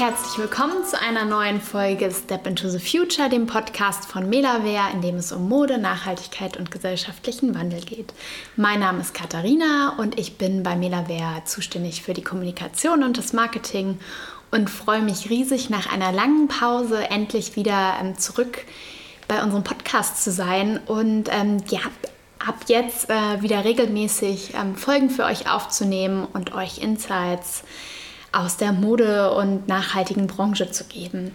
herzlich willkommen zu einer neuen Folge Step into the Future, dem Podcast von Melaware, in dem es um Mode, Nachhaltigkeit und gesellschaftlichen Wandel geht. Mein Name ist Katharina und ich bin bei Melaware zuständig für die Kommunikation und das Marketing und freue mich riesig, nach einer langen Pause endlich wieder ähm, zurück bei unserem Podcast zu sein und ähm, ja, ab jetzt äh, wieder regelmäßig ähm, Folgen für euch aufzunehmen und euch Insights aus der Mode- und nachhaltigen Branche zu geben.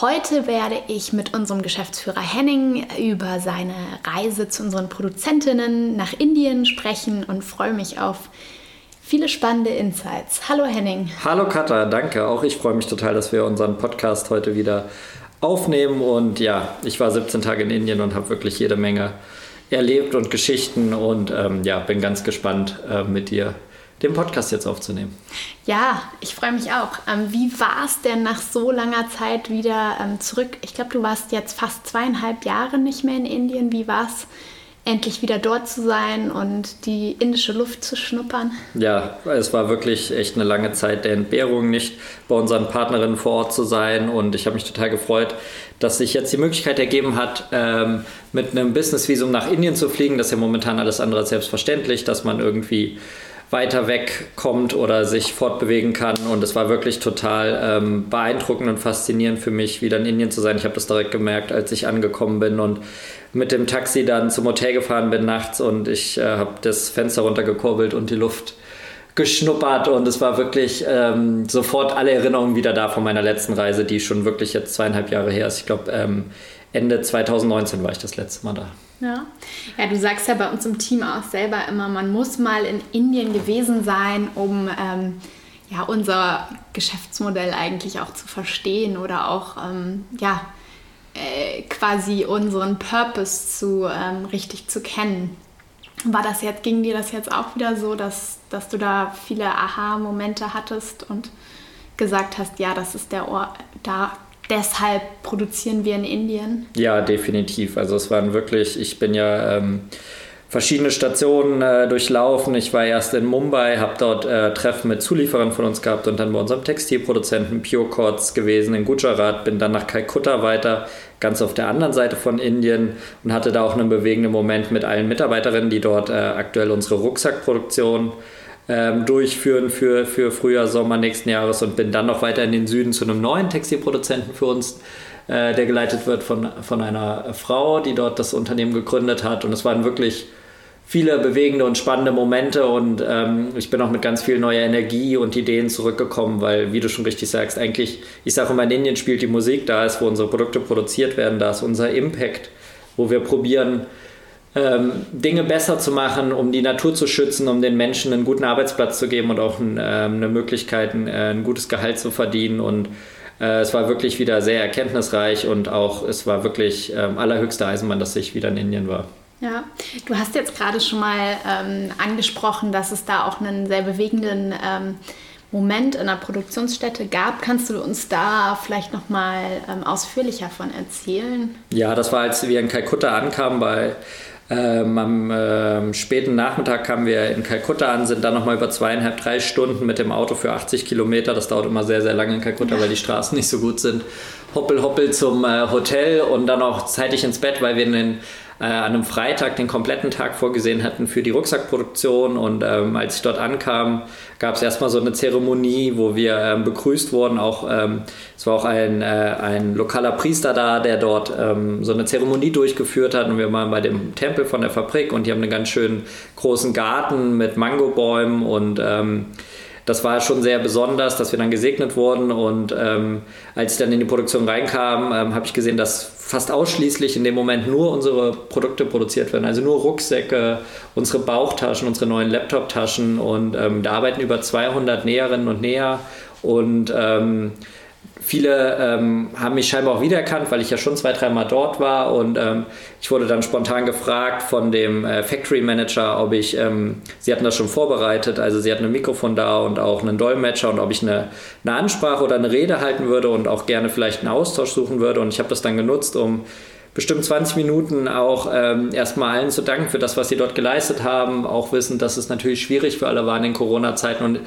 Heute werde ich mit unserem Geschäftsführer Henning über seine Reise zu unseren Produzentinnen nach Indien sprechen und freue mich auf viele spannende Insights. Hallo Henning. Hallo Katha, danke. Auch ich freue mich total, dass wir unseren Podcast heute wieder aufnehmen. Und ja, ich war 17 Tage in Indien und habe wirklich jede Menge erlebt und Geschichten und ähm, ja, bin ganz gespannt äh, mit dir den Podcast jetzt aufzunehmen. Ja, ich freue mich auch. Ähm, wie war es denn nach so langer Zeit wieder ähm, zurück? Ich glaube, du warst jetzt fast zweieinhalb Jahre nicht mehr in Indien. Wie war es, endlich wieder dort zu sein und die indische Luft zu schnuppern? Ja, es war wirklich echt eine lange Zeit der Entbehrung, nicht bei unseren Partnerinnen vor Ort zu sein. Und ich habe mich total gefreut, dass sich jetzt die Möglichkeit ergeben hat, ähm, mit einem Business-Visum nach Indien zu fliegen. Das ist ja momentan alles andere als selbstverständlich, dass man irgendwie weiter weg kommt oder sich fortbewegen kann. Und es war wirklich total ähm, beeindruckend und faszinierend für mich, wieder in Indien zu sein. Ich habe das direkt gemerkt, als ich angekommen bin und mit dem Taxi dann zum Hotel gefahren bin nachts und ich äh, habe das Fenster runtergekurbelt und die Luft geschnuppert und es war wirklich ähm, sofort alle Erinnerungen wieder da von meiner letzten Reise, die schon wirklich jetzt zweieinhalb Jahre her ist. Ich glaube, ähm, Ende 2019 war ich das letzte Mal da. Ja. ja, du sagst ja bei uns im Team auch selber immer, man muss mal in Indien gewesen sein, um ähm, ja, unser Geschäftsmodell eigentlich auch zu verstehen oder auch ähm, ja, äh, quasi unseren Purpose zu ähm, richtig zu kennen. War das jetzt, ging dir das jetzt auch wieder so, dass, dass du da viele Aha-Momente hattest und gesagt hast, ja, das ist der Ort, da deshalb produzieren wir in Indien? Ja, definitiv. Also es waren wirklich, ich bin ja ähm, verschiedene Stationen äh, durchlaufen. Ich war erst in Mumbai, habe dort äh, Treffen mit Zulieferern von uns gehabt und dann bei unserem Textilproduzenten Purecots gewesen in Gujarat, bin dann nach Kalkutta weiter, ganz auf der anderen Seite von Indien und hatte da auch einen bewegenden Moment mit allen Mitarbeiterinnen, die dort äh, aktuell unsere Rucksackproduktion ähm, durchführen für, für Frühjahr, Sommer nächsten Jahres und bin dann noch weiter in den Süden zu einem neuen Textilproduzenten für uns, äh, der geleitet wird von, von einer Frau, die dort das Unternehmen gegründet hat. Und es waren wirklich viele bewegende und spannende Momente und ähm, ich bin auch mit ganz viel neuer Energie und Ideen zurückgekommen, weil, wie du schon richtig sagst, eigentlich, ich sage immer, in Indien spielt die Musik, da ist, wo unsere Produkte produziert werden, da ist unser Impact, wo wir probieren, ähm, Dinge besser zu machen, um die Natur zu schützen, um den Menschen einen guten Arbeitsplatz zu geben und auch ein, ähm, eine Möglichkeit, ein, äh, ein, gutes Gehalt zu verdienen. Und äh, es war wirklich wieder sehr erkenntnisreich und auch es war wirklich ähm, allerhöchste Eisenbahn, dass ich wieder in Indien war. Ja, du hast jetzt gerade schon mal ähm, angesprochen, dass es da auch einen sehr bewegenden ähm, Moment in der Produktionsstätte gab. Kannst du uns da vielleicht noch mal ähm, ausführlicher von erzählen? Ja, das war, als wir in Kalkutta ankamen bei ähm, am äh, späten Nachmittag kamen wir in Kalkutta an, sind dann nochmal über zweieinhalb, drei Stunden mit dem Auto für 80 Kilometer. Das dauert immer sehr, sehr lange in Kalkutta, weil die Straßen nicht so gut sind. Hoppel, hoppel zum äh, Hotel und dann auch zeitig ins Bett, weil wir in den äh, an einem Freitag den kompletten Tag vorgesehen hatten für die Rucksackproduktion. Und ähm, als ich dort ankam, gab es erstmal so eine Zeremonie, wo wir ähm, begrüßt wurden. Auch ähm, es war auch ein, äh, ein lokaler Priester da, der dort ähm, so eine Zeremonie durchgeführt hat. Und wir waren bei dem Tempel von der Fabrik und die haben einen ganz schönen großen Garten mit Mangobäumen und ähm, das war schon sehr besonders, dass wir dann gesegnet wurden. Und ähm, als ich dann in die Produktion reinkam, ähm, habe ich gesehen, dass fast ausschließlich in dem Moment nur unsere Produkte produziert werden. Also nur Rucksäcke, unsere Bauchtaschen, unsere neuen Laptoptaschen. Und ähm, da arbeiten über 200 Näherinnen und Näher. Und ähm, viele ähm, haben mich scheinbar auch wiedererkannt, weil ich ja schon zwei, dreimal dort war. Und ähm, ich wurde dann spontan gefragt von dem äh, Factory Manager, ob ich, ähm, sie hatten das schon vorbereitet, also sie hatten ein Mikrofon da und auch einen Dolmetscher und ob ich eine, eine Ansprache oder eine Rede halten würde und auch gerne vielleicht einen Austausch suchen würde. Und ich habe das dann genutzt, um bestimmt 20 Minuten auch ähm, erstmal allen zu danken für das, was sie dort geleistet haben. Auch wissen, dass es natürlich schwierig für alle war in den Corona-Zeiten. Und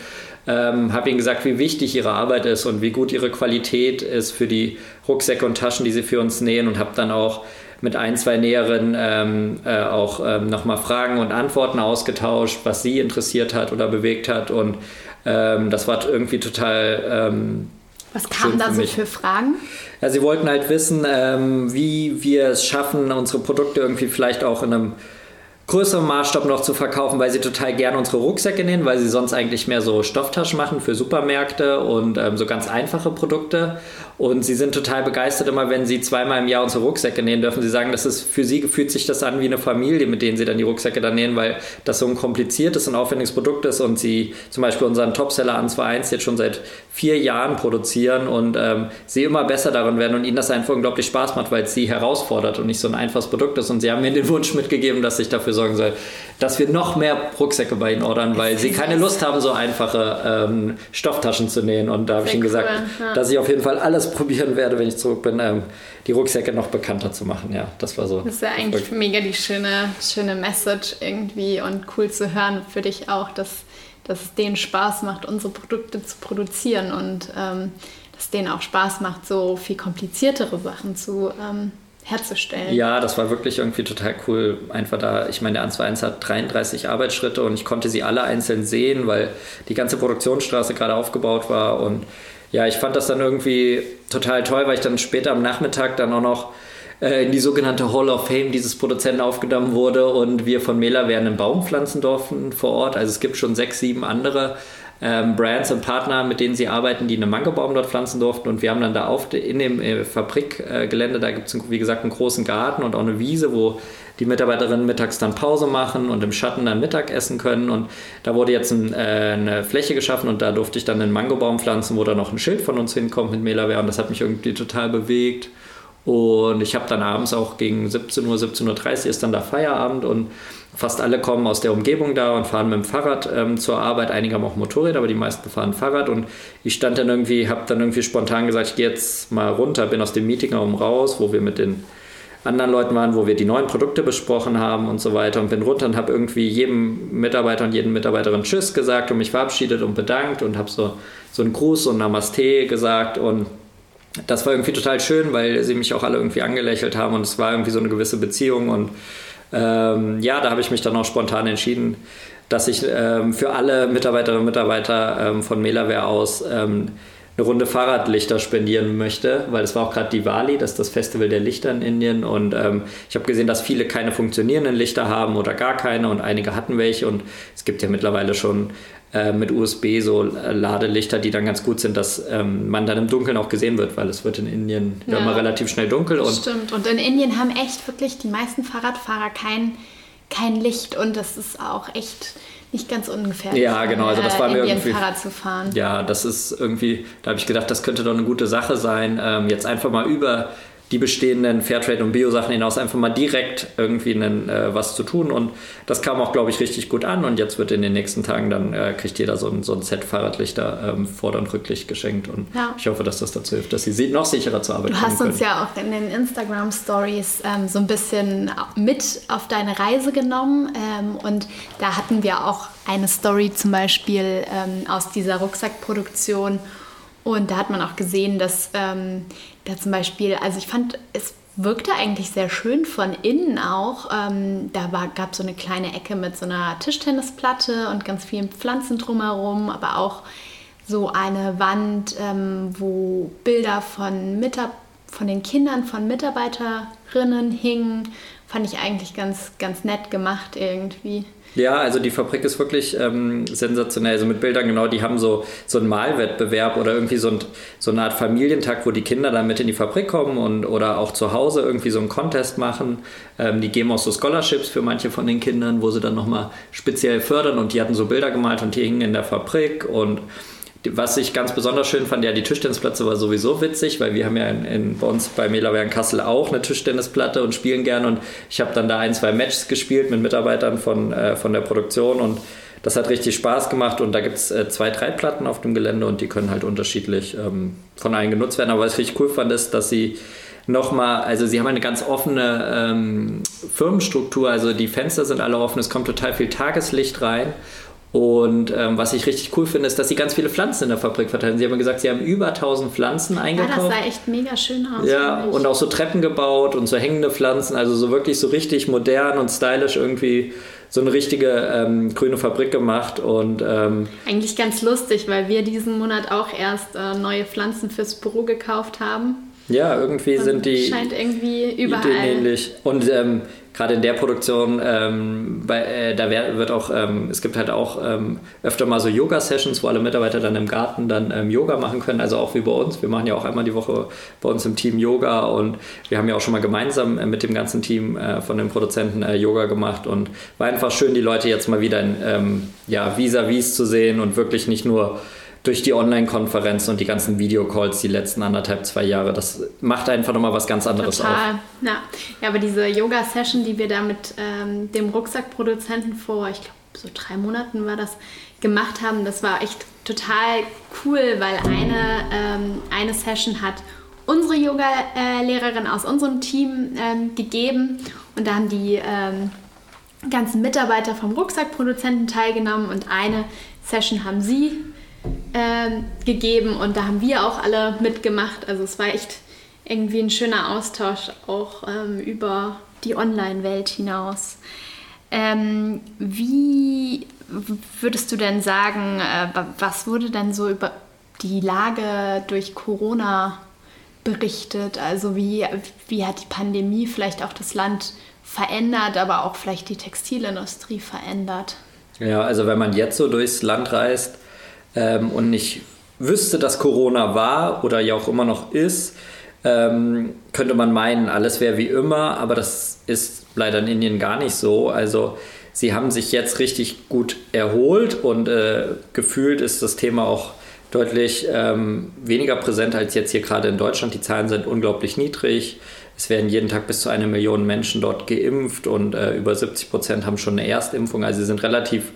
ähm, habe ihnen gesagt, wie wichtig ihre Arbeit ist und wie gut ihre Qualität ist für die Rucksäcke und Taschen, die sie für uns nähen. Und habe dann auch mit ein, zwei Näheren ähm, äh, auch ähm, nochmal Fragen und Antworten ausgetauscht, was sie interessiert hat oder bewegt hat. Und ähm, das war irgendwie total ähm, was kamen da so für Fragen? Ja, sie wollten halt wissen, ähm, wie wir es schaffen, unsere Produkte irgendwie vielleicht auch in einem größeren Maßstab noch zu verkaufen, weil sie total gerne unsere Rucksäcke nähen, weil sie sonst eigentlich mehr so Stofftaschen machen für Supermärkte und ähm, so ganz einfache Produkte. Und sie sind total begeistert immer, wenn sie zweimal im Jahr unsere Rucksäcke nähen dürfen. Sie sagen, das ist für sie fühlt sich das an wie eine Familie, mit denen sie dann die Rucksäcke dann nähen, weil das so ein kompliziertes und aufwendiges Produkt ist und sie zum Beispiel unseren Topseller an 2.1 jetzt schon seit vier Jahren produzieren und ähm, sie immer besser darin werden und ihnen das einfach unglaublich Spaß macht, weil es sie herausfordert und nicht so ein einfaches Produkt ist. Und sie haben mir den Wunsch mitgegeben, dass ich dafür sorgen soll, dass wir noch mehr Rucksäcke bei ihnen ordern, weil sie keine Lust haben, so einfache ähm, Stofftaschen zu nähen. Und da habe ich ihnen gesagt, cool, ja. dass ich auf jeden Fall alles probieren werde, wenn ich zurück bin, ähm, die Rucksäcke noch bekannter zu machen. Ja, das war so. Das ist ja eigentlich verrückt. mega die schöne, schöne Message irgendwie und cool zu hören für dich auch, dass, dass es denen Spaß macht, unsere Produkte zu produzieren und ähm, dass es denen auch Spaß macht, so viel kompliziertere Sachen zu ähm, herzustellen. Ja, das war wirklich irgendwie total cool. Einfach da, ich meine, der Answer 1 hat 33 Arbeitsschritte und ich konnte sie alle einzeln sehen, weil die ganze Produktionsstraße gerade aufgebaut war und ja, ich fand das dann irgendwie total toll, weil ich dann später am Nachmittag dann auch noch äh, in die sogenannte Hall of Fame dieses Produzenten aufgenommen wurde und wir von Mela werden einen Baum pflanzen durften vor Ort. Also es gibt schon sechs, sieben andere ähm, Brands und Partner, mit denen sie arbeiten, die einen Mangobaum dort pflanzen durften. Und wir haben dann da auf in dem äh, Fabrikgelände, da gibt es wie gesagt einen großen Garten und auch eine Wiese, wo die Mitarbeiterinnen mittags dann Pause machen und im Schatten dann Mittag essen können. Und da wurde jetzt ein, äh, eine Fläche geschaffen und da durfte ich dann einen Mangobaum pflanzen, wo da noch ein Schild von uns hinkommt mit Melaware. Und das hat mich irgendwie total bewegt. Und ich habe dann abends auch gegen 17 Uhr, 17.30 Uhr ist dann da Feierabend und fast alle kommen aus der Umgebung da und fahren mit dem Fahrrad ähm, zur Arbeit. Einige haben auch Motorräder, aber die meisten fahren Fahrrad. Und ich stand dann irgendwie, habe dann irgendwie spontan gesagt, ich gehe jetzt mal runter, bin aus dem Meetingraum raus, wo wir mit den anderen Leuten waren, wo wir die neuen Produkte besprochen haben und so weiter und bin runter und habe irgendwie jedem Mitarbeiter und jeden Mitarbeiterin Tschüss gesagt und mich verabschiedet und bedankt und habe so, so einen Gruß und Namaste gesagt und das war irgendwie total schön, weil sie mich auch alle irgendwie angelächelt haben und es war irgendwie so eine gewisse Beziehung und ähm, ja, da habe ich mich dann auch spontan entschieden, dass ich ähm, für alle Mitarbeiterinnen und Mitarbeiter ähm, von Melaware aus ähm, eine Runde Fahrradlichter spendieren möchte, weil es war auch gerade Diwali, das ist das Festival der Lichter in Indien und ähm, ich habe gesehen, dass viele keine funktionierenden Lichter haben oder gar keine und einige hatten welche und es gibt ja mittlerweile schon äh, mit USB so Ladelichter, die dann ganz gut sind, dass ähm, man dann im Dunkeln auch gesehen wird, weil es wird in Indien ja. immer relativ schnell dunkel. Und stimmt und in Indien haben echt wirklich die meisten Fahrradfahrer kein, kein Licht und das ist auch echt nicht ganz ungefährlich. Ja, genau. Also das war mir irgendwie. Fahrrad zu fahren. Ja, das ist irgendwie. Da habe ich gedacht, das könnte doch eine gute Sache sein. Ähm, jetzt einfach mal über die bestehenden Fairtrade- und Bio-Sachen hinaus einfach mal direkt irgendwie einen, äh, was zu tun. Und das kam auch, glaube ich, richtig gut an. Und jetzt wird in den nächsten Tagen dann, äh, kriegt jeder so ein, so ein Set Fahrradlichter ähm, Vorder- und Rücklicht geschenkt. Und ja. ich hoffe, dass das dazu hilft, dass sie noch sicherer zur Arbeit kommen Du hast uns ja auch in den Instagram-Stories ähm, so ein bisschen mit auf deine Reise genommen. Ähm, und da hatten wir auch eine Story zum Beispiel ähm, aus dieser Rucksackproduktion. Und da hat man auch gesehen, dass ähm, da zum Beispiel, also ich fand, es wirkte eigentlich sehr schön von innen auch. Ähm, da gab es so eine kleine Ecke mit so einer Tischtennisplatte und ganz vielen Pflanzen drumherum, aber auch so eine Wand, ähm, wo Bilder von, von den Kindern von Mitarbeiterinnen hingen. Fand ich eigentlich ganz, ganz nett gemacht irgendwie. Ja, also die Fabrik ist wirklich ähm, sensationell. Also mit Bildern, genau, die haben so, so einen Malwettbewerb oder irgendwie so, ein, so eine Art Familientag, wo die Kinder dann mit in die Fabrik kommen und oder auch zu Hause irgendwie so einen Contest machen. Ähm, die geben auch so Scholarships für manche von den Kindern, wo sie dann nochmal speziell fördern und die hatten so Bilder gemalt und die hingen in der Fabrik und was ich ganz besonders schön fand, ja, die Tischtennisplatte war sowieso witzig, weil wir haben ja in, in, bei uns bei Melawer in Kassel auch eine Tischtennisplatte und spielen gerne. Und ich habe dann da ein, zwei Matches gespielt mit Mitarbeitern von, äh, von der Produktion und das hat richtig Spaß gemacht. Und da gibt es äh, zwei, drei Platten auf dem Gelände und die können halt unterschiedlich ähm, von allen genutzt werden. Aber was ich richtig cool fand, ist, dass sie nochmal, also sie haben eine ganz offene ähm, Firmenstruktur, also die Fenster sind alle offen, es kommt total viel Tageslicht rein. Und ähm, was ich richtig cool finde, ist, dass sie ganz viele Pflanzen in der Fabrik verteilen. Sie haben gesagt, sie haben über 1000 Pflanzen eingekauft. Ja, das sah echt mega schön aus. Ja, und auch so Treppen gebaut und so hängende Pflanzen, also so wirklich so richtig modern und stylisch irgendwie so eine richtige ähm, grüne Fabrik gemacht und ähm, eigentlich ganz lustig, weil wir diesen Monat auch erst äh, neue Pflanzen fürs Büro gekauft haben. Ja, irgendwie und sind die scheint irgendwie überall ähnlich und ähm, gerade in der Produktion, ähm, bei, äh, da wird auch, ähm, es gibt halt auch ähm, öfter mal so Yoga-Sessions, wo alle Mitarbeiter dann im Garten dann ähm, Yoga machen können, also auch wie bei uns. Wir machen ja auch einmal die Woche bei uns im Team Yoga und wir haben ja auch schon mal gemeinsam äh, mit dem ganzen Team äh, von den Produzenten äh, Yoga gemacht und war einfach schön, die Leute jetzt mal wieder in ähm, ja, vis-à-vis zu sehen und wirklich nicht nur durch die Online-Konferenzen und die ganzen Videocalls die letzten anderthalb, zwei Jahre. Das macht einfach nochmal was ganz anderes Total. auf. Ja. ja, aber diese Yoga-Session, die wir da mit ähm, dem Rucksackproduzenten vor, ich glaube, so drei Monaten war das, gemacht haben, das war echt total cool, weil eine, ähm, eine Session hat unsere Yoga-Lehrerin aus unserem Team ähm, gegeben und da haben die ähm, ganzen Mitarbeiter vom Rucksackproduzenten teilgenommen und eine Session haben sie ähm, gegeben und da haben wir auch alle mitgemacht. Also es war echt irgendwie ein schöner Austausch auch ähm, über die Online-Welt hinaus. Ähm, wie würdest du denn sagen, äh, was wurde denn so über die Lage durch Corona berichtet? Also wie, wie hat die Pandemie vielleicht auch das Land verändert, aber auch vielleicht die Textilindustrie verändert? Ja, also wenn man jetzt so durchs Land reist, ähm, und nicht wüsste, dass Corona war oder ja auch immer noch ist, ähm, könnte man meinen, alles wäre wie immer, aber das ist leider in Indien gar nicht so. Also sie haben sich jetzt richtig gut erholt und äh, gefühlt ist das Thema auch deutlich ähm, weniger präsent als jetzt hier gerade in Deutschland. Die Zahlen sind unglaublich niedrig. Es werden jeden Tag bis zu einer Million Menschen dort geimpft und äh, über 70 Prozent haben schon eine Erstimpfung. Also sie sind relativ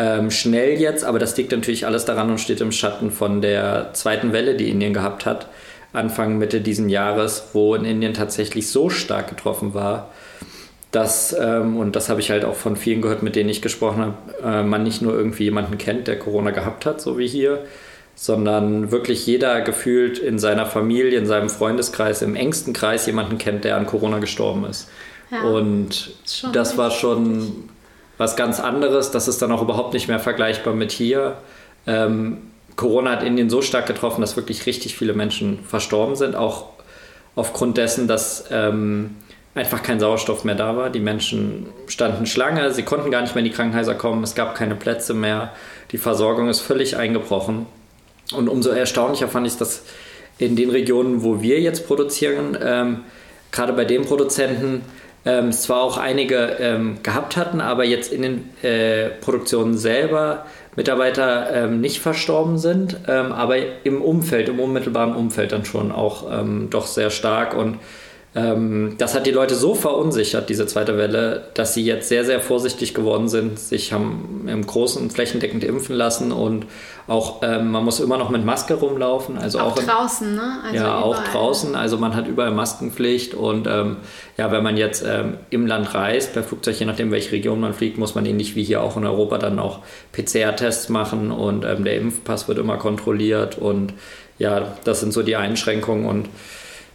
ähm, schnell jetzt, aber das liegt natürlich alles daran und steht im Schatten von der zweiten Welle, die Indien gehabt hat, Anfang, Mitte diesen Jahres, wo in Indien tatsächlich so stark getroffen war, dass, ähm, und das habe ich halt auch von vielen gehört, mit denen ich gesprochen habe, äh, man nicht nur irgendwie jemanden kennt, der Corona gehabt hat, so wie hier, sondern wirklich jeder gefühlt in seiner Familie, in seinem Freundeskreis, im engsten Kreis jemanden kennt, der an Corona gestorben ist. Ja, und das war schon was ganz anderes. Das ist dann auch überhaupt nicht mehr vergleichbar mit hier. Ähm, Corona hat Indien so stark getroffen, dass wirklich richtig viele Menschen verstorben sind, auch aufgrund dessen, dass ähm, einfach kein Sauerstoff mehr da war. Die Menschen standen Schlange, sie konnten gar nicht mehr in die Krankenhäuser kommen, es gab keine Plätze mehr, die Versorgung ist völlig eingebrochen. Und umso erstaunlicher fand ich dass in den Regionen, wo wir jetzt produzieren, ähm, gerade bei den Produzenten, ähm, es zwar auch einige ähm, gehabt hatten, aber jetzt in den äh, Produktionen selber Mitarbeiter ähm, nicht verstorben sind, ähm, aber im Umfeld, im unmittelbaren Umfeld dann schon auch ähm, doch sehr stark und ähm, das hat die Leute so verunsichert, diese zweite Welle, dass sie jetzt sehr, sehr vorsichtig geworden sind, sich haben im Großen flächendeckend impfen lassen und auch ähm, man muss immer noch mit Maske rumlaufen. Also auch, auch in, draußen, ne? Also ja, überall. auch draußen. Also man hat überall Maskenpflicht und ähm, ja, wenn man jetzt ähm, im Land reist, per Flugzeug, je nachdem, welche Region man fliegt, muss man ähnlich wie hier auch in Europa dann auch PCR-Tests machen und ähm, der Impfpass wird immer kontrolliert und ja, das sind so die Einschränkungen und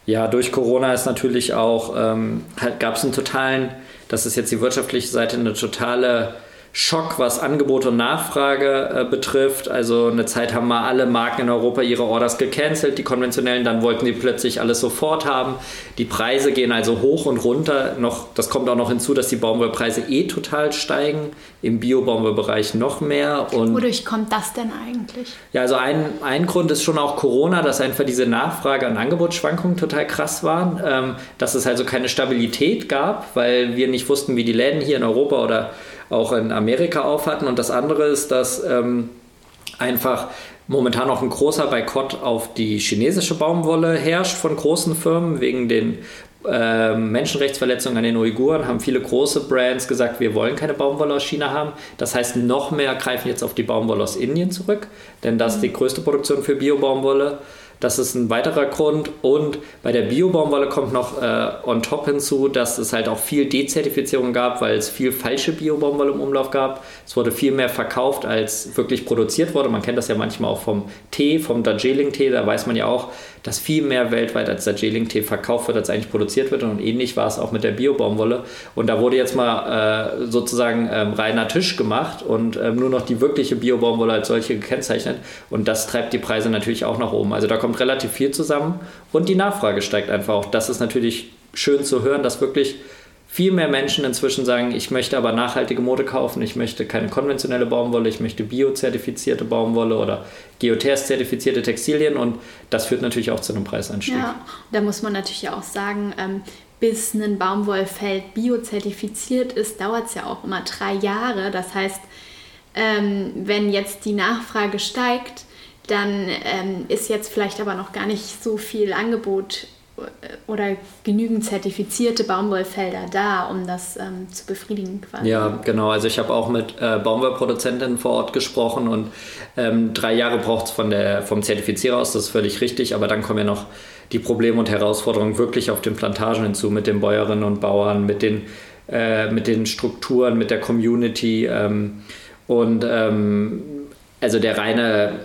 ja, durch Corona ist natürlich auch, ähm, halt, gab es einen totalen, das ist jetzt die wirtschaftliche Seite, eine totale Schock, was Angebot und Nachfrage äh, betrifft. Also eine Zeit haben mal alle Marken in Europa ihre Orders gecancelt, die konventionellen, dann wollten die plötzlich alles sofort haben. Die Preise gehen also hoch und runter. Noch, das kommt auch noch hinzu, dass die Baumwollpreise eh total steigen, im Bio-Baumwollbereich noch mehr. Und Wodurch kommt das denn eigentlich? Ja, also ein, ein Grund ist schon auch Corona, dass einfach diese Nachfrage- und Angebotsschwankungen total krass waren, ähm, dass es also keine Stabilität gab, weil wir nicht wussten, wie die Läden hier in Europa oder auch in Amerika auf hatten. Und das andere ist, dass ähm, einfach momentan auch ein großer Boykott auf die chinesische Baumwolle herrscht von großen Firmen wegen den äh, Menschenrechtsverletzungen an den Uiguren haben viele große Brands gesagt, wir wollen keine Baumwolle aus China haben. Das heißt, noch mehr greifen jetzt auf die Baumwolle aus Indien zurück, denn das ist die größte Produktion für Bio-Baumwolle. Das ist ein weiterer Grund. Und bei der Bio-Baumwolle kommt noch äh, on top hinzu, dass es halt auch viel Dezertifizierung gab, weil es viel falsche Bio-Baumwolle im Umlauf gab. Es wurde viel mehr verkauft, als wirklich produziert wurde. Man kennt das ja manchmal auch vom Tee, vom Darjeeling-Tee. Da weiß man ja auch, dass viel mehr weltweit als Darjeeling-Tee verkauft wird, als eigentlich produziert wird. Und ähnlich war es auch mit der Bio-Baumwolle. Und da wurde jetzt mal äh, sozusagen ähm, reiner Tisch gemacht und ähm, nur noch die wirkliche Bio-Baumwolle als solche gekennzeichnet. Und das treibt die Preise natürlich auch nach oben. Also da kommt relativ viel zusammen und die Nachfrage steigt einfach auch. Das ist natürlich schön zu hören, dass wirklich viel mehr Menschen inzwischen sagen, ich möchte aber nachhaltige Mode kaufen, ich möchte keine konventionelle Baumwolle, ich möchte biozertifizierte Baumwolle oder Geothers-zertifizierte Textilien und das führt natürlich auch zu einem Preisanstieg. Ja, da muss man natürlich auch sagen, ähm, bis ein Baumwollfeld biozertifiziert ist, dauert es ja auch immer drei Jahre. Das heißt, ähm, wenn jetzt die Nachfrage steigt, dann ähm, ist jetzt vielleicht aber noch gar nicht so viel Angebot oder genügend zertifizierte Baumwollfelder da, um das ähm, zu befriedigen quasi. Ja, genau. Also ich habe auch mit äh, Baumwollproduzentinnen vor Ort gesprochen und ähm, drei Jahre braucht es vom Zertifizierer aus, das ist völlig richtig, aber dann kommen ja noch die Probleme und Herausforderungen wirklich auf den Plantagen hinzu, mit den Bäuerinnen und Bauern, mit den, äh, mit den Strukturen, mit der Community ähm, und ähm, also der reine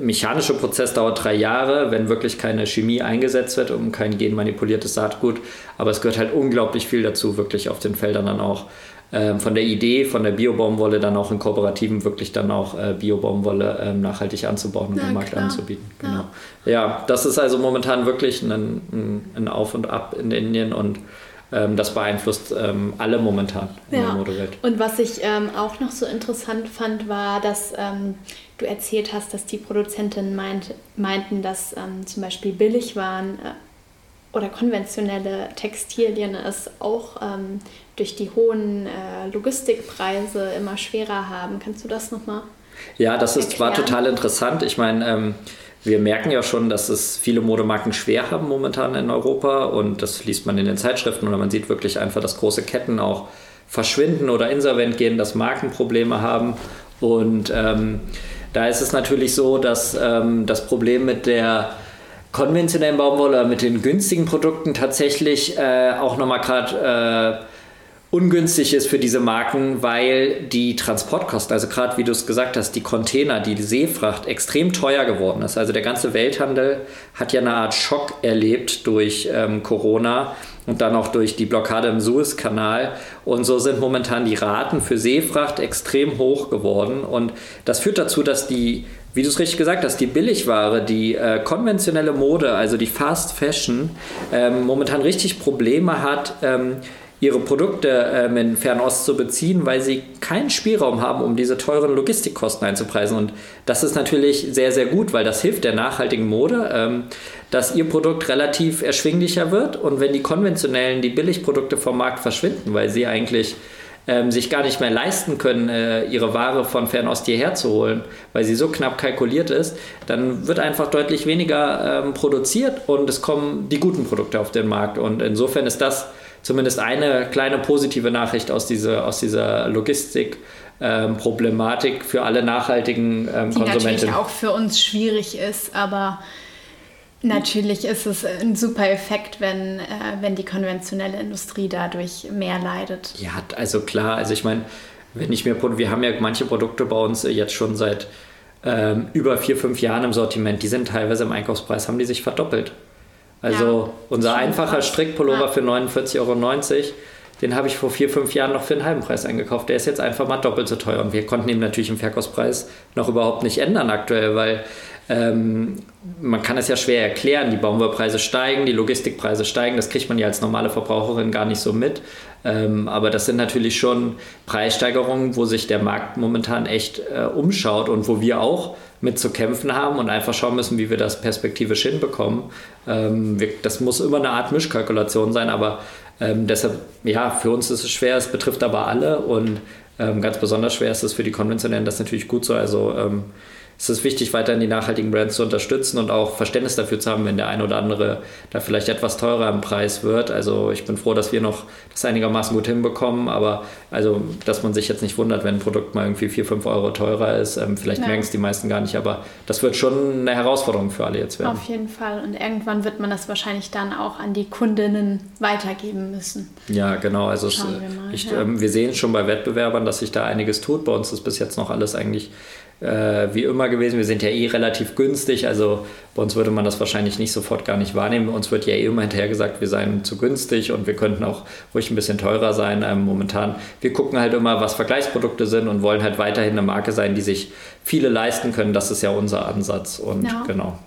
mechanische Prozess dauert drei Jahre, wenn wirklich keine Chemie eingesetzt wird und kein genmanipuliertes Saatgut. Aber es gehört halt unglaublich viel dazu, wirklich auf den Feldern dann auch ähm, von der Idee, von der Biobaumwolle dann auch in Kooperativen wirklich dann auch äh, Biobaumwolle ähm, nachhaltig anzubauen und ja, im Markt klar. anzubieten. Genau. Ja. ja. das ist also momentan wirklich ein, ein, Auf und Ab in Indien und das beeinflusst ähm, alle momentan in ja. der Modewelt. Und was ich ähm, auch noch so interessant fand, war, dass ähm, du erzählt hast, dass die Produzentinnen meint, meinten, dass ähm, zum Beispiel Billigwaren äh, oder konventionelle Textilien es auch ähm, durch die hohen äh, Logistikpreise immer schwerer haben. Kannst du das nochmal? Ja, das ist, war total interessant. Ich meine, wir merken ja schon, dass es viele Modemarken schwer haben momentan in Europa und das liest man in den Zeitschriften oder man sieht wirklich einfach, dass große Ketten auch verschwinden oder insolvent gehen, dass Marken Probleme haben und ähm, da ist es natürlich so, dass ähm, das Problem mit der konventionellen Baumwolle, mit den günstigen Produkten tatsächlich äh, auch nochmal gerade äh, ungünstig ist für diese Marken, weil die Transportkosten, also gerade wie du es gesagt hast, die Container, die Seefracht extrem teuer geworden ist. Also der ganze Welthandel hat ja eine Art Schock erlebt durch ähm, Corona und dann auch durch die Blockade im Suezkanal. Und so sind momentan die Raten für Seefracht extrem hoch geworden. Und das führt dazu, dass die wie du es richtig gesagt hast, die Billigware, die äh, konventionelle Mode, also die Fast Fashion, ähm, momentan richtig Probleme hat, ähm, ihre Produkte ähm, in Fernost zu beziehen, weil sie keinen Spielraum haben, um diese teuren Logistikkosten einzupreisen. Und das ist natürlich sehr, sehr gut, weil das hilft der nachhaltigen Mode, ähm, dass ihr Produkt relativ erschwinglicher wird. Und wenn die konventionellen, die Billigprodukte vom Markt verschwinden, weil sie eigentlich ähm, sich gar nicht mehr leisten können, äh, ihre Ware von Fernost hierher zu holen, weil sie so knapp kalkuliert ist, dann wird einfach deutlich weniger ähm, produziert und es kommen die guten Produkte auf den Markt. Und insofern ist das zumindest eine kleine positive Nachricht aus, diese, aus dieser Logistik. Ähm, Problematik für alle nachhaltigen ähm, Die Konsumenten. natürlich auch für uns schwierig ist, aber natürlich ist es ein super Effekt, wenn, äh, wenn die konventionelle Industrie dadurch mehr leidet. Ja, also klar, also ich meine, wenn ich mir, wir haben ja manche Produkte bei uns jetzt schon seit ähm, über vier, fünf Jahren im Sortiment, die sind teilweise im Einkaufspreis, haben die sich verdoppelt. Also ja, unser einfacher Strickpullover ja. für 49,90 Euro, den habe ich vor vier, fünf Jahren noch für einen halben Preis eingekauft. Der ist jetzt einfach mal doppelt so teuer. Und wir konnten ihn natürlich im Verkaufspreis noch überhaupt nicht ändern aktuell, weil ähm, man kann es ja schwer erklären. Die Baumwollpreise steigen, die Logistikpreise steigen. Das kriegt man ja als normale Verbraucherin gar nicht so mit. Ähm, aber das sind natürlich schon Preissteigerungen, wo sich der Markt momentan echt äh, umschaut und wo wir auch mit zu kämpfen haben und einfach schauen müssen, wie wir das perspektivisch hinbekommen. Ähm, wir, das muss immer eine Art Mischkalkulation sein, aber ähm, deshalb, ja, für uns ist es schwer, es betrifft aber alle und ähm, ganz besonders schwer ist es für die Konventionellen, das ist natürlich gut so. Also ähm, es ist wichtig, weiterhin die nachhaltigen Brands zu unterstützen und auch Verständnis dafür zu haben, wenn der ein oder andere da vielleicht etwas teurer im Preis wird. Also ich bin froh, dass wir noch das einigermaßen gut hinbekommen, aber also, dass man sich jetzt nicht wundert, wenn ein Produkt mal irgendwie 4, 5 Euro teurer ist. Ähm, vielleicht ja. merken es die meisten gar nicht, aber das wird schon eine Herausforderung für alle jetzt werden. Auf jeden Fall. Und irgendwann wird man das wahrscheinlich dann auch an die Kundinnen weitergeben müssen. Ja, genau. Also es, wir, mal, ich, ja. ähm, wir sehen schon bei Wettbewerbern, dass sich da einiges tut. Bei uns ist bis jetzt noch alles eigentlich äh, wie immer gewesen. Wir sind ja eh relativ günstig, also bei uns würde man das wahrscheinlich nicht sofort gar nicht wahrnehmen. Uns wird ja eh immer hinterher gesagt, wir seien zu günstig und wir könnten auch ruhig ein bisschen teurer sein. Ähm, momentan, wir gucken halt immer, was Vergleichsprodukte sind und wollen halt weiterhin eine Marke sein, die sich viele leisten können. Das ist ja unser Ansatz und ja. genau.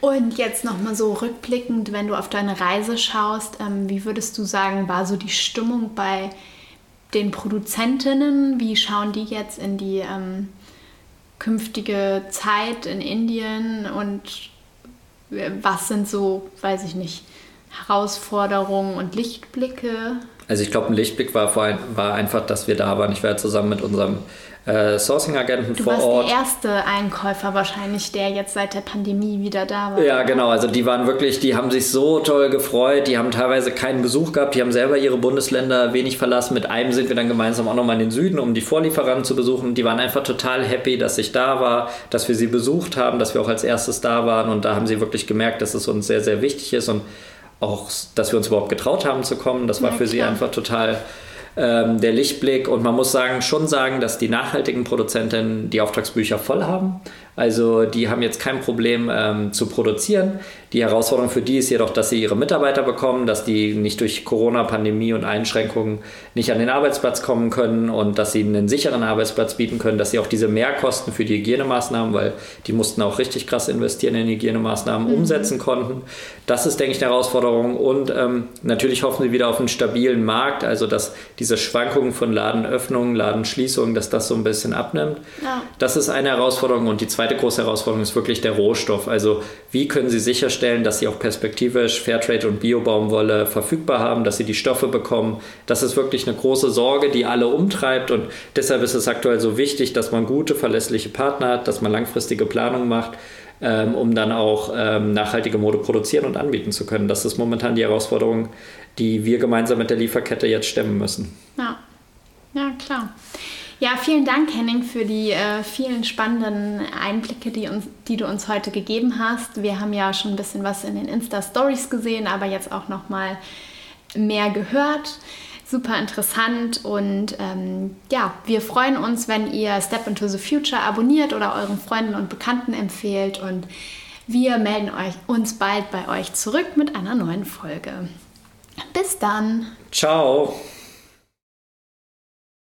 Und jetzt nochmal so rückblickend, wenn du auf deine Reise schaust, ähm, wie würdest du sagen, war so die Stimmung bei den Produzentinnen? Wie schauen die jetzt in die ähm, künftige Zeit in Indien und was sind so, weiß ich nicht, Herausforderungen und Lichtblicke? Also ich glaube, ein Lichtblick war, vor, war einfach, dass wir da waren. Ich war ja zusammen mit unserem äh, Sourcing-Agenten vor Ort. Du warst der erste Einkäufer wahrscheinlich, der jetzt seit der Pandemie wieder da war. Ja, genau. Also die waren wirklich, die haben sich so toll gefreut. Die haben teilweise keinen Besuch gehabt. Die haben selber ihre Bundesländer wenig verlassen. Mit einem sind wir dann gemeinsam auch nochmal in den Süden, um die Vorlieferanten zu besuchen. Die waren einfach total happy, dass ich da war, dass wir sie besucht haben, dass wir auch als erstes da waren. Und da haben sie wirklich gemerkt, dass es uns sehr, sehr wichtig ist und auch, dass wir uns überhaupt getraut haben zu kommen. Das war ja, für klar. sie einfach total ähm, der Lichtblick. Und man muss sagen, schon sagen, dass die nachhaltigen Produzenten die Auftragsbücher voll haben. Also die haben jetzt kein Problem ähm, zu produzieren. Die Herausforderung für die ist jedoch, dass sie ihre Mitarbeiter bekommen, dass die nicht durch Corona, Pandemie und Einschränkungen nicht an den Arbeitsplatz kommen können und dass sie einen sicheren Arbeitsplatz bieten können, dass sie auch diese Mehrkosten für die Hygienemaßnahmen, weil die mussten auch richtig krass investieren in Hygienemaßnahmen, mhm. umsetzen konnten. Das ist, denke ich, eine Herausforderung. Und ähm, natürlich hoffen sie wieder auf einen stabilen Markt, also dass diese Schwankungen von Ladenöffnungen, Ladenschließungen, dass das so ein bisschen abnimmt. Ja. Das ist eine Herausforderung. Und die zweite große Herausforderung ist wirklich der Rohstoff. Also wie können sie sicherstellen, sicherstellen, dass sie auch perspektivisch Fairtrade und Biobaumwolle verfügbar haben, dass sie die Stoffe bekommen. Das ist wirklich eine große Sorge, die alle umtreibt und deshalb ist es aktuell so wichtig, dass man gute, verlässliche Partner hat, dass man langfristige Planung macht, ähm, um dann auch ähm, nachhaltige Mode produzieren und anbieten zu können. Das ist momentan die Herausforderung, die wir gemeinsam mit der Lieferkette jetzt stemmen müssen. Ja, ja klar. Ja, vielen Dank, Henning, für die äh, vielen spannenden Einblicke, die, uns, die du uns heute gegeben hast. Wir haben ja schon ein bisschen was in den Insta-Stories gesehen, aber jetzt auch noch mal mehr gehört. Super interessant und ähm, ja, wir freuen uns, wenn ihr Step into the Future abonniert oder euren Freunden und Bekannten empfehlt und wir melden euch, uns bald bei euch zurück mit einer neuen Folge. Bis dann. Ciao.